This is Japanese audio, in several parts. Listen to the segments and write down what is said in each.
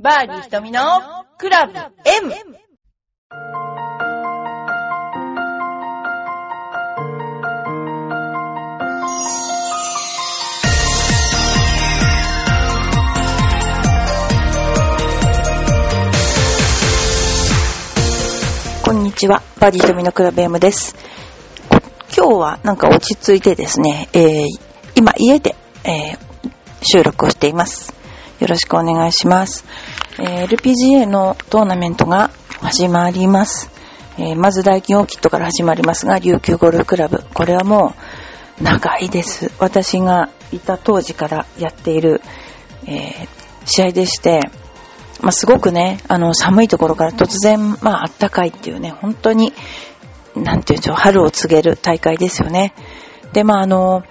バーディー瞳のクラブ M! こんにちは。バーディー瞳のクラブ M です。今日はなんか落ち着いてですね、えー今家で、えー収録をしています。よろしくお願いします。え LPGA のトーナメントが始まります。えーまず大金オーキッドから始まりますが、琉球ゴルフクラブ。これはもう長いです。私がいた当時からやっている、えー試合でして、まあ、すごくね、あの、寒いところから突然、まあ、暖かいっていうね、本当に、なんていうんでしょう、春を告げる大会ですよね。で、まあ、あの、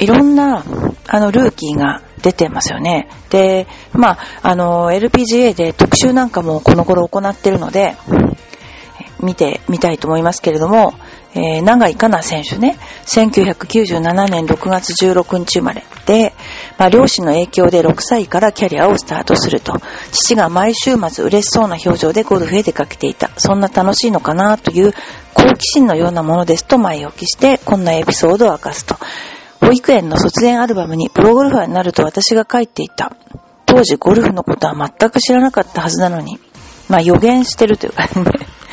いろんな、あの、ルーキーが出てますよね。で、まあ、あの、LPGA で特集なんかもこの頃行ってるので、見てみたいと思いますけれども、えー、長井香奈選手ね、1997年6月16日生まれで、まあ、両親の影響で6歳からキャリアをスタートすると、父が毎週末嬉しそうな表情でゴルフへ出かけていた。そんな楽しいのかなという好奇心のようなものですと前置きして、こんなエピソードを明かすと。保育園の卒園アルバムにプロゴルファーになると私が書いていた。当時ゴルフのことは全く知らなかったはずなのに、まあ予言してるというかね、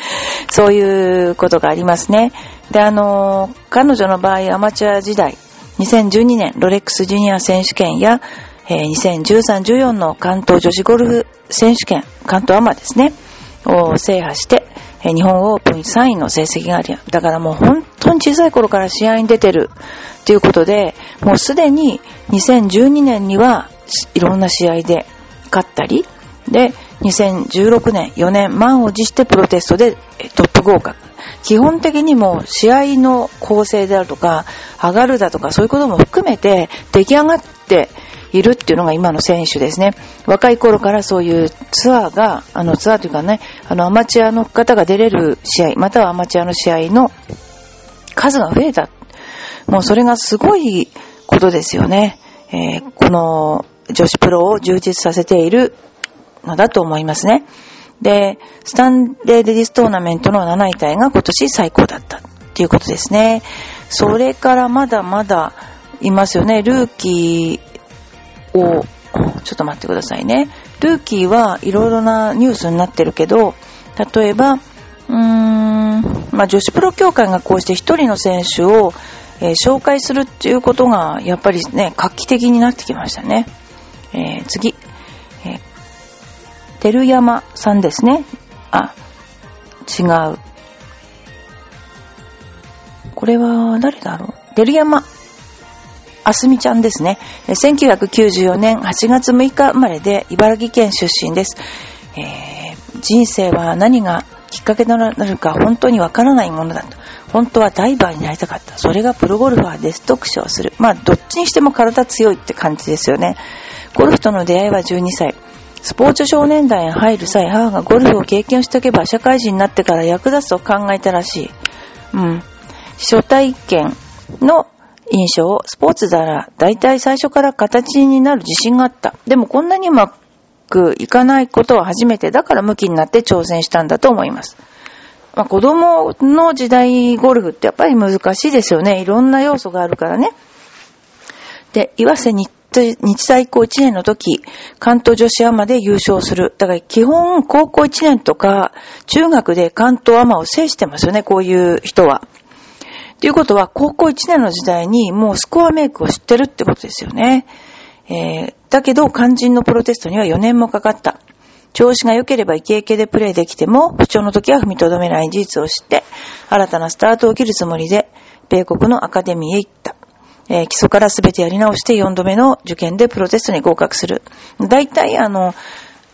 そういうことがありますね。で、あの、彼女の場合アマチュア時代、2012年ロレックスジュニア選手権や、えー2013-14の関東女子ゴルフ選手権、関東アマですね、を制覇して、え日本オープン3位の成績があり、だからもう本当に小さい頃から試合に出てるということで、もうすでに2012年にはいろんな試合で勝ったり、で、2016年、4年、満を持してプロテストでトップ合格。基本的にも試合の構成であるとか、上がるだとか、そういうことも含めて出来上がっているっていうのが今の選手ですね。若い頃からそういうツアーが、あのツアーというかね、あのアマチュアの方が出れる試合、またはアマチュアの試合の数が増えた。もうそれがすごいことですよね。えーこの女子プロを充実させているのだと思いますね。で、スタンレーレディストーナメントの7位タイが今年最高だったっていうことですね。それからまだまだいますよね。ルーキーちょっと待ってくださいね。ルーキーはいろいろなニュースになってるけど、例えば、うーん、まあ、女子プロ協会がこうして一人の選手を、えー紹介するっていうことが、やっぱりね、画期的になってきましたね。えー次。えー、照山さんですね。あ、違う。これは誰だろう？照山あすみちゃんですね。1994年8月6日生まれで茨城県出身です。えー人生は何がきっかけとなるか本当にわからないものだと。本当はダイバーになりたかった。それがプロゴルファーですと苦笑する。まあ、どっちにしても体強いって感じですよね。ゴルフとの出会いは12歳。スポーツ少年団へ入る際、母がゴルフを経験しておけば社会人になってから役立つと考えたらしい。うん。初体験の印象スポーツなら大体最初から形になる自信があった。でもこんなにうまくいかないことは初めてだから向きになって挑戦したんだと思います。まあ、子供の時代ゴルフってやっぱり難しいですよね。いろんな要素があるからね。で、岩瀬日日大高1年の時、関東女子アマで優勝する。だから基本高校1年とか中学で関東アマを制してますよね、こういう人は。ということは、高校1年の時代にもうスコアメイクを知ってるってことですよね。えーだけど、肝心のプロテストには4年もかかった。調子が良ければイケイケでプレーできても、不調の時は踏みとどめない事実を知って、新たなスタートを切るつもりで、米国のアカデミーへ行った。えー基礎から全てやり直して4度目の受験でプロテストに合格する。大体、あの、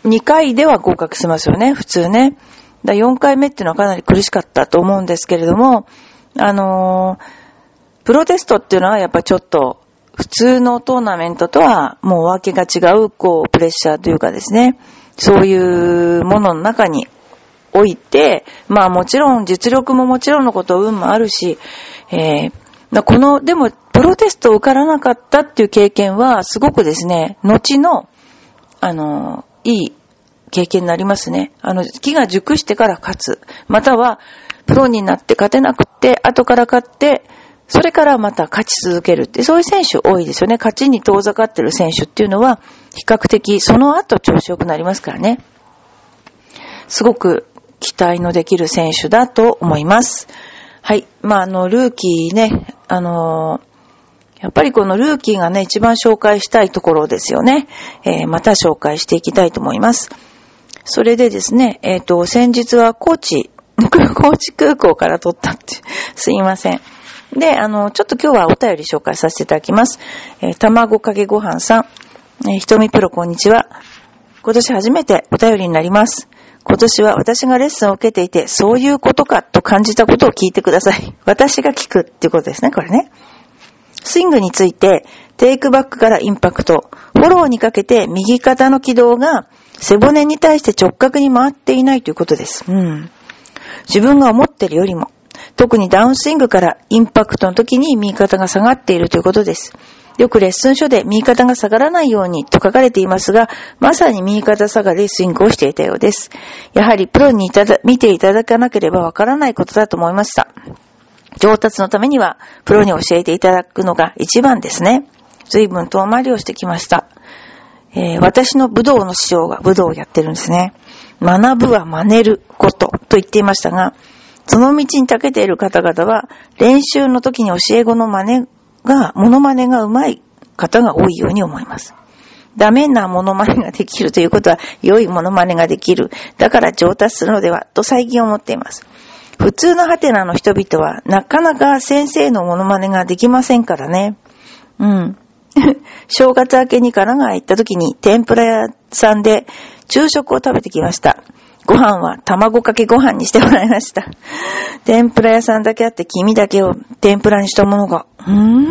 2回では合格しますよね、普通ね。だ4回目っていうのはかなり苦しかったと思うんですけれども、あのープロテストっていうのはやっぱちょっと、普通のトーナメントとはもう訳が違う、こう、プレッシャーというかですね、そういうものの中において、まあもちろん実力ももちろんのこと運もあるし、えーこの、でも、プロテストを受からなかったっていう経験は、すごくですね、後の、あの、いい経験になりますね。あの、木が熟してから勝つ。または、プロになって勝てなくて、後から勝って、それからまた勝ち続けるって、そういう選手多いですよね。勝ちに遠ざかってる選手っていうのは、比較的その後調子良くなりますからね。すごく期待のできる選手だと思います。はい。まあ、あの、ルーキーね、あのやっぱりこのルーキーがね、一番紹介したいところですよね。えー、また紹介していきたいと思います。それでですね、えっ、ー、と、先日は高知、高知空港から撮ったって、すいません。で、あの、ちょっと今日はお便り紹介させていただきます。えー、卵かけご飯さん、えー、ひとみプロこんにちは。今年初めてお便りになります。今年は私がレッスンを受けていて、そういうことかと感じたことを聞いてください。私が聞くっていうことですね、これね。スイングについて、テイクバックからインパクト、フォローにかけて右肩の軌道が背骨に対して直角に回っていないということです。うん。自分が思ってるよりも、特にダウンスイングからインパクトの時に右肩が下がっているということです。よくレッスン書で右肩が下がらないようにと書かれていますが、まさに右肩下がりスイングをしていたようです。やはりプロにいただ見ていただかなければわからないことだと思いました。上達のためには、プロに教えていただくのが一番ですね。随分遠回りをしてきました。えー、私の武道の師匠が武道をやってるんですね。学ぶは真似ることと言っていましたが、その道に長けている方々は、練習の時に教え子の真似が、モノマネが上手い方が多いように思います。ダメなモノマネができるということは、良いモノマネができる。だから上達するのでは、と最近思っています。普通のハテナの人々は、なかなか先生のモノマネができませんからね。うん。正月明けに神奈川行った時に天ぷら屋さんで昼食を食べてきました。ご飯は卵かけご飯にしてもらいました。天ぷら屋さんだけあって黄身だけを天ぷらにしたものが、うーん？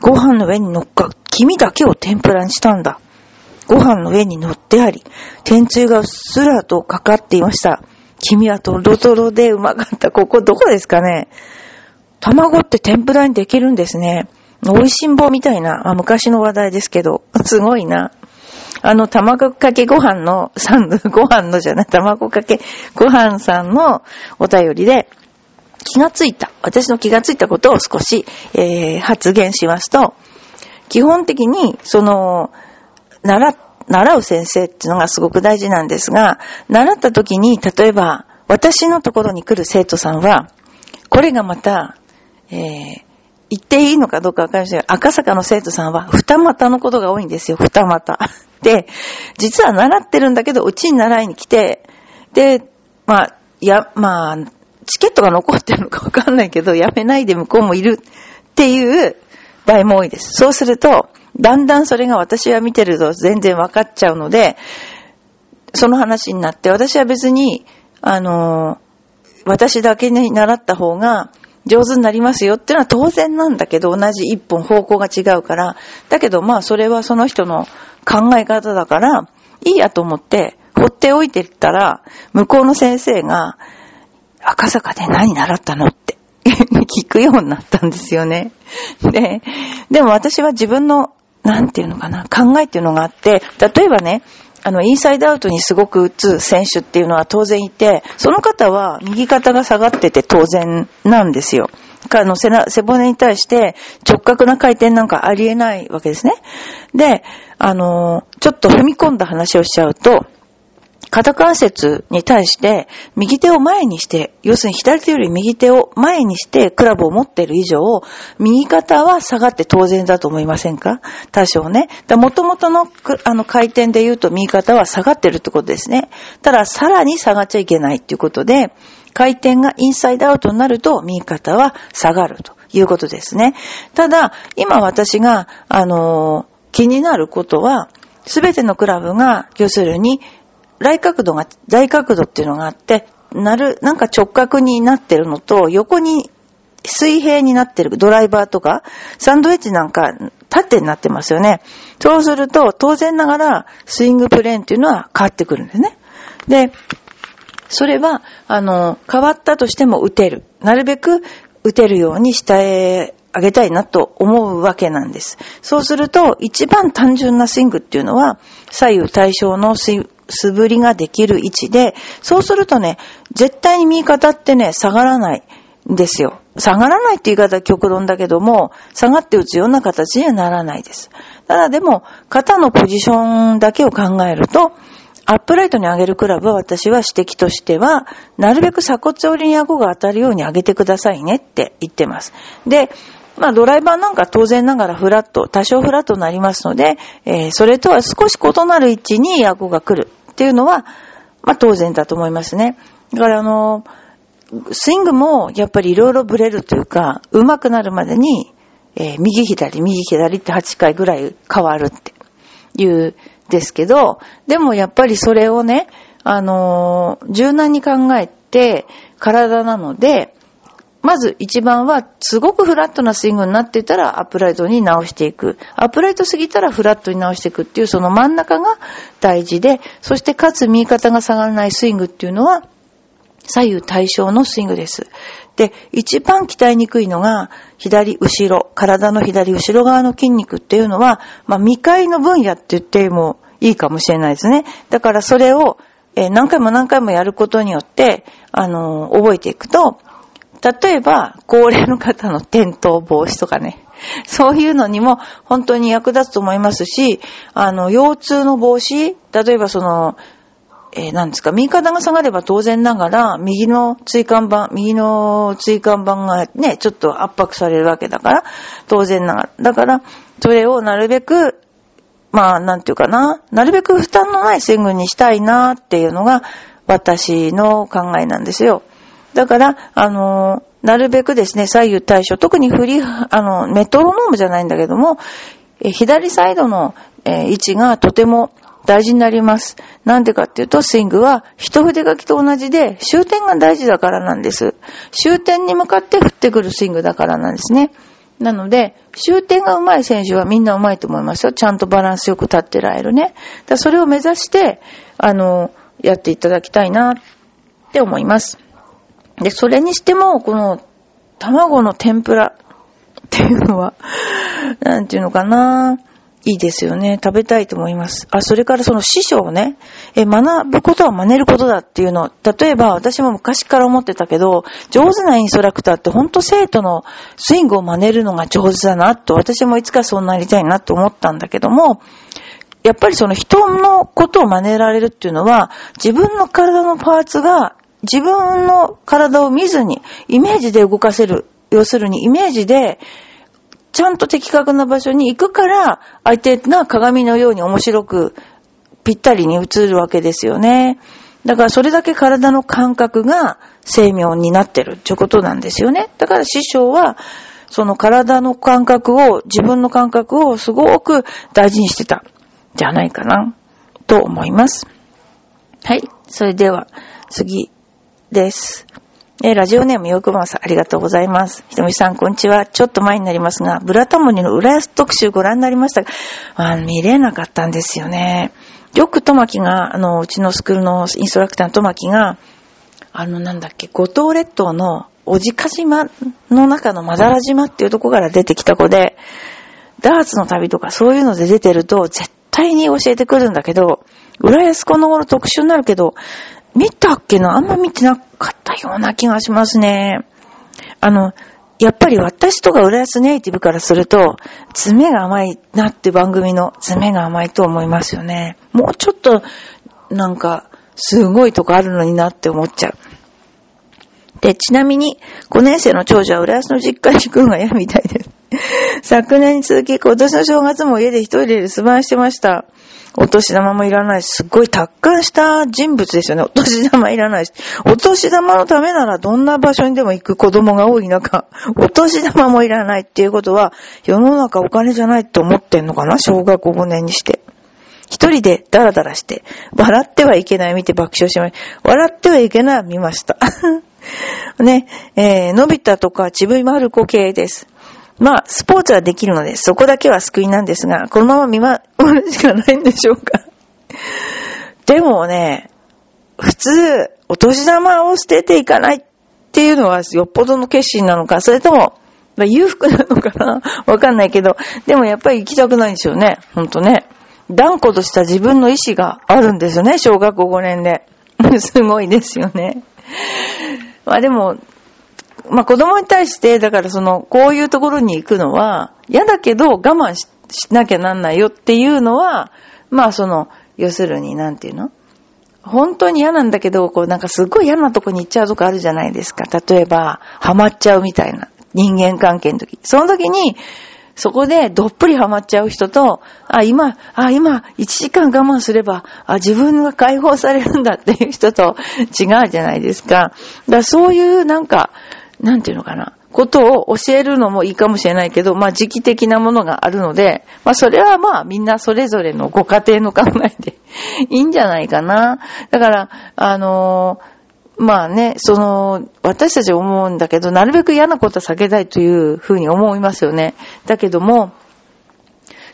ご飯の上に乗っか、黄身だけを天ぷらにしたんだ。ご飯の上に乗ってあり、天つゆがうっすらとかかっていました。黄身はトロトロでうまかった。ここどこですかね卵って天ぷらにできるんですね。美味しんぼみたいな、まあ、昔の話題ですけど、すごいな。あの、卵かけご飯の、さん、ご飯のじゃない、卵かけご飯さんのお便りで、気がついた、私の気がついたことを少し、えー、発言しますと、基本的に、その、習、習う先生っていうのがすごく大事なんですが、習った時に、例えば、私のところに来る生徒さんは、これがまた、えー、言っていいのかどうかわかりませんが、赤坂の生徒さんは二股のことが多いんですよ、二股。で、実は習ってるんだけど、うちに習いに来て、で、まあ、や、まあ、チケットが残ってるのかわかんないけど、やめないで向こうもいるっていう場合も多いです。そうすると、だんだんそれが私は見てると全然分かっちゃうので、その話になって、私は別に、あの、私だけに習った方が、上手になりますよっていうのは当然なんだけど、同じ一本方向が違うから、だけどまあそれはその人の考え方だから、いいやと思って、放っておいてったら、向こうの先生が、赤坂で何習ったのって 聞くようになったんですよね。で、でも私は自分の、なんていうのかな、考えっていうのがあって、例えばね、あの、インサイドアウトにすごく打つ選手っていうのは当然いて、その方は右肩が下がってて当然なんですよ。あの背背骨に対して直角な回転なんかありえないわけですね。で、あの、ちょっと踏み込んだ話をしちゃうと、肩関節に対して右手を前にして、要するに左手より右手を前にしてクラブを持っている以上、右肩は下がって当然だと思いませんか？多少ね。もともとのあの回転で言うと右肩は下がってるってことですね。たださらに下がっちゃいけないっていうことで、回転がインサイドアウトになると右肩は下がるということですね。ただ、今私が、あのー、気になることは、すべてのクラブが、要するに、来角度が、大角度っていうのがあって、なる、なんか直角になってるのと、横に水平になってるドライバーとか、サンドウェッジなんか縦になってますよね。そうすると、当然ながら、スイングプレーンっていうのは変わってくるんですね。で、それは、あの、変わったとしても打てる。なるべく打てるように下へ上げたいなと思うわけなんです。そうすると、一番単純なスイングっていうのは、左右対称のスイ素振りができる位置で、そうするとね、絶対に右肩ってね、下がらないんですよ。下がらないって言い方は極論だけども、下がって打つような形にはならないです。ただでも、肩のポジションだけを考えると、アップライトに上げるクラブは私は指摘としては、なるべく鎖骨折りに顎が当たるように上げてくださいねって言ってます。で、まあドライバーなんか当然ながらフラット、多少フラットになりますので、えー、それとは少し異なる位置に顎が来るっていうのは、まあ当然だと思いますね。だからあの、スイングもやっぱりいろいろブレるというか、上手くなるまでに、えー、右左、右左って8回ぐらい変わるっていうですけど、でもやっぱりそれをね、あのー、柔軟に考えて体なので、まず一番は、すごくフラットなスイングになっていたらアップライトに直していく。アップライトすぎたらフラットに直していくっていうその真ん中が大事で、そしてかつ右肩が下がらないスイングっていうのは、左右対称のスイングです。で、一番鍛えにくいのが、左後ろ、体の左後ろ側の筋肉っていうのは、まあ、未開の分野って言ってもいいかもしれないですね。だからそれを、何回も何回もやることによって、あの、覚えていくと、例えば、高齢の方の転倒防止とかね、そういうのにも本当に役立つと思いますし、あの、腰痛の防止、例えばその、えー、なんですか、右肩が下がれば当然ながら、右の椎間板、右の椎間板がね、ちょっと圧迫されるわけだから、当然ながら。だから、それをなるべく、まあ、なんていうかな、なるべく負担のないスイングにしたいなっていうのが、私の考えなんですよ。だから、あの、なるべくですね、左右対称、特に振り、あの、メトロノームじゃないんだけども、え左サイドの、え位置がとても大事になります。なんでかっていうと、スイングは一筆書きと同じで終点が大事だからなんです。終点に向かって振ってくるスイングだからなんですね。なので、終点が上手い選手はみんな上手いと思いますよ。ちゃんとバランスよく立ってられるね。だそれを目指して、あの、やっていただきたいなって思います。で、それにしても、この、卵の天ぷら っていうのは、なんていうのかないいですよね。食べたいと思います。あ、それからその師匠をね、え、学ぶことは真似ることだっていうの。例えば私も昔から思ってたけど、上手なインストラクターってほんと生徒のスイングを真似るのが上手だなと、私もいつかそうなりたいなと思ったんだけども、やっぱりその人のことを真似られるっていうのは、自分の体のパーツが自分の体を見ずにイメージで動かせる。要するにイメージでちゃんと的確な場所に行くから、相手が鏡のように面白く、ぴったりに映るわけですよね。だからそれだけ体の感覚が生命になってるっていうことなんですよね。だから師匠は、その体の感覚を、自分の感覚をすごく大事にしてた、じゃないかな、と思います。はい。それでは、次です。え、ラジオネームよくまさん、ありがとうございます。ひとみさん、こんにちは。ちょっと前になりますが、ブラタモニの浦安特集ご覧になりましたが、あ見れなかったんですよね。よくトマキが、あの、うちのスクールのインストラクターのトマキが、あの、なんだっけ、五島列島の小じか島の中のマダラ島っていうとこから出てきた子で、ダーツの旅とかそういうので出てると、絶対に教えてくるんだけど、浦安この頃特集になるけど、見たっけな？あんま見てなかったような気がしますね。あの、やっぱり私とか浦安ネイティブからすると、爪が甘いなって番組の爪が甘いと思いますよね。もうちょっと、なんか、すごいとこあるのになって思っちゃう。で、ちなみに、5年生の長女は浦安の実家に行くのが嫌みたいです。昨年に続き、今年の正月も家で一人で留守番してました。お年玉もいらないし、すっごい達観した人物ですよね。お年玉いらないし。お年玉のためならどんな場所にでも行く子供が多い中、お年玉もいらないっていうことは、世の中お金じゃないって思ってんのかな？小学5年にして。一人でダラダラして、笑ってはいけない見て爆笑しました。笑ってはいけない見ました。ね、えー、のび太とかちぶまる子系です。まあ、スポーツはできるので、そこだけは救いなんですが、このまま見 守るしかないんでしょうか。でもね、普通、お年玉を捨てていかないっていうのはよっぽどの決心なのか、それとも、まあ、裕福なのかな？わかんないけど、でもやっぱり行きたくないんですよね。ほんとね。断固とした自分の意志があるんですよね、小学校5年で。すごいですよね。まあでも、まあ子供に対して、だからその、こういうところに行くのは、嫌だけど我慢しなきゃなんないよっていうのは、まあその、要するに、なんていうの？本当に嫌なんだけど、こうなんかすっごい嫌なとこに行っちゃうとこあるじゃないですか。例えば、ハマっちゃうみたいな。人間関係の時。その時に、そこでどっぷりハマっちゃう人と、あ、今、あ、今、1時間我慢すれば、あ、自分が解放されるんだっていう人と違うじゃないですか。だからそういうなんか、なんていうのかな。ことを教えるのもいいかもしれないけど、まあ時期的なものがあるので、まあそれはまあみんなそれぞれのご家庭の考えで いいんじゃないかな。だから、あのー、まあね、その、私たち思うんだけど、なるべく嫌なことは避けたいというふうに思いますよね。だけども、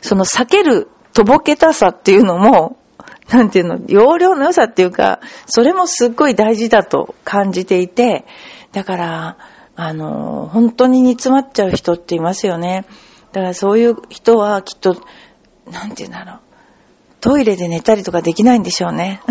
その避けるとぼけたさっていうのも、なんていうの、容量の良さっていうか、それもすっごい大事だと感じていて、だから、あの、本当に煮詰まっちゃう人っていますよね。だからそういう人はきっと、なんて言うんだろう。トイレで寝たりとかできないんでしょうね。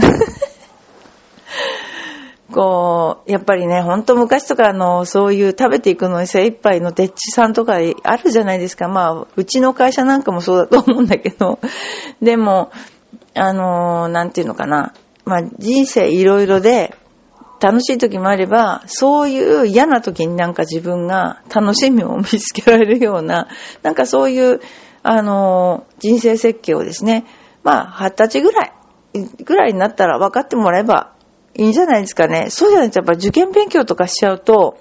こう、やっぱりね、ほんと昔とかあの、そういう食べていくのに精一杯のデッチさんとかあるじゃないですか。まあ、うちの会社なんかもそうだと思うんだけど。でも、あの、なんていうのかな。まあ、人生いろいろで、楽しい時もあれば、そういう嫌な時になんか自分が楽しみを見つけられるような、なんかそういう、あの、人生設計をですね、まあ、二十歳ぐらい、ぐらいになったら分かってもらえばいいんじゃないですかね。そうじゃないとやっぱ受験勉強とかしちゃうと、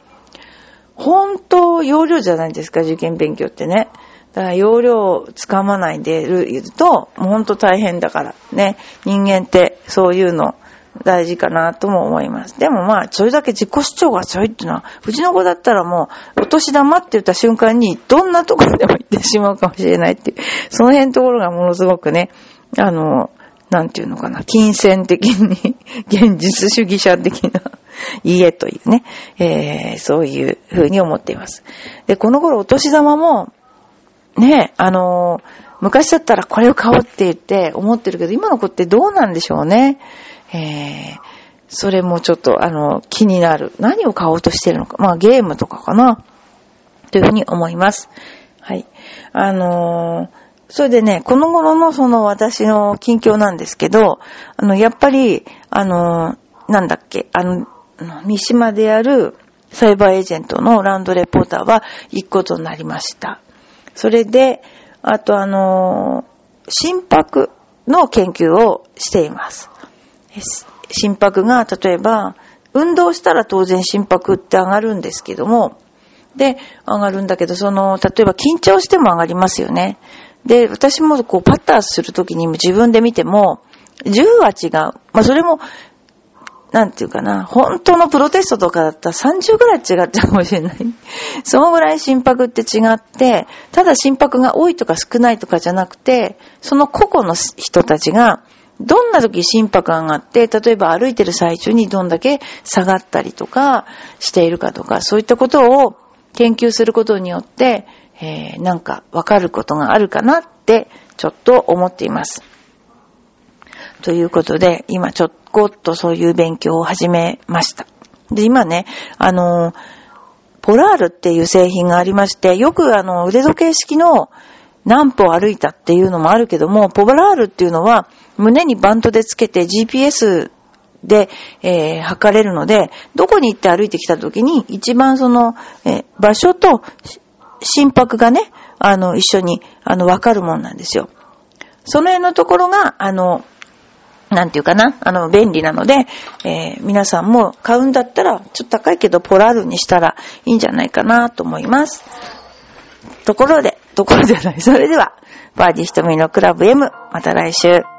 本当、容量じゃないですか、受験勉強ってね。だから容量をつかまないでいると、もう本当大変だからね。人間ってそういうの大事かなとも思います。でもまあ、それだけ自己主張が強いっていうのは、うちの子だったらもう、お年玉って言った瞬間に、どんなところでも行ってしまうかもしれないっていう、その辺のところがものすごくね、あの、なんていうのかな、金銭的に、現実主義者的な家というね、えー、そういう風に思っています。で、この頃お年玉も、ね、あの昔だったらこれを買おうって言って思ってるけど、今の子ってどうなんでしょうね。えー、それもちょっと、あの、気になる。何を買おうとしてるのか。まあ、ゲームとかかな。というふうに思います。はい。あのー、それでね、この頃のその私の近況なんですけど、あの、やっぱり、あの、なんだっけ、あの、三島であるサイバーエージェントのランドレポーターは行くことになりました。それで、あとあの、心拍の研究をしています。心拍が、例えば、運動したら当然心拍って上がるんですけども、で、上がるんだけど、その、例えば緊張しても上がりますよね。で、私もこう、パターするときに自分で見ても、10は違う。まあ、それも、なんていうかな、本当のプロテストとかだったら30ぐらい違っちゃうかもしれない。そのぐらい心拍って違って、ただ心拍が多いとか少ないとかじゃなくて、その個々の人たちが、どんな時心拍が上がって、例えば歩いてる最中にどんだけ下がったりとかしているかとか、そういったことを研究することによって、えー、なんかわかることがあるかなってちょっと思っています。ということで、今ちょっとそういう勉強を始めました。で、今ね、あのポラールっていう製品がありまして、よくあの、腕時計式の何歩歩いたっていうのもあるけども、ポラールっていうのは胸にバントでつけて GPS で、えー、測れるので、どこに行って歩いてきた時に一番その、えー、場所と心拍がね、あの、一緒に、あの、わかるもんなんですよ。その辺のところが、あの、なんていうかな、あの、便利なので、えー、皆さんも買うんだったら、ちょっと高いけど、ポラールにしたらいいんじゃないかなと思います。ところで、ところじゃない。それでは、バーディー瞳のクラブ M、また来週。